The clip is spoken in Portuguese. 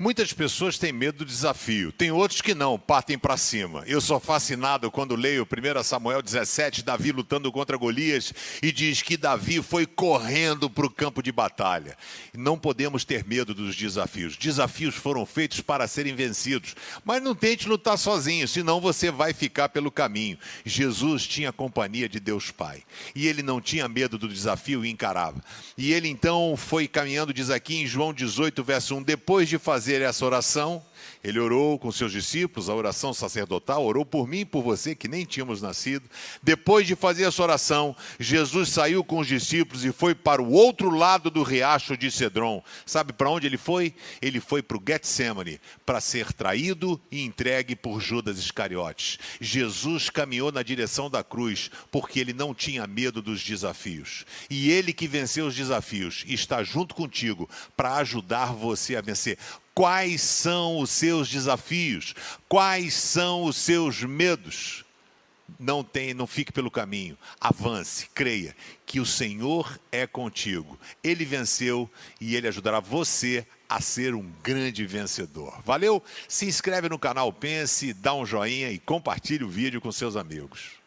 Muitas pessoas têm medo do desafio, tem outros que não, partem para cima. Eu sou fascinado quando leio 1 Samuel 17, Davi lutando contra Golias, e diz que Davi foi correndo para o campo de batalha. Não podemos ter medo dos desafios. Desafios foram feitos para serem vencidos, mas não tente lutar sozinho, senão você vai ficar pelo caminho. Jesus tinha a companhia de Deus Pai, e ele não tinha medo do desafio e encarava. E ele então foi caminhando, diz aqui em João 18, verso 1, depois de fazer fazer essa oração, ele orou com seus discípulos, a oração sacerdotal, orou por mim e por você que nem tínhamos nascido. Depois de fazer essa oração, Jesus saiu com os discípulos e foi para o outro lado do riacho de Cedron. Sabe para onde ele foi? Ele foi para o Getsemane para ser traído e entregue por Judas Iscariotes. Jesus caminhou na direção da cruz porque ele não tinha medo dos desafios. E ele que venceu os desafios está junto contigo para ajudar você a vencer. Quais são os seus desafios? Quais são os seus medos? Não tem, não fique pelo caminho. Avance, creia que o Senhor é contigo. Ele venceu e ele ajudará você a ser um grande vencedor. Valeu? Se inscreve no canal Pense, dá um joinha e compartilhe o vídeo com seus amigos.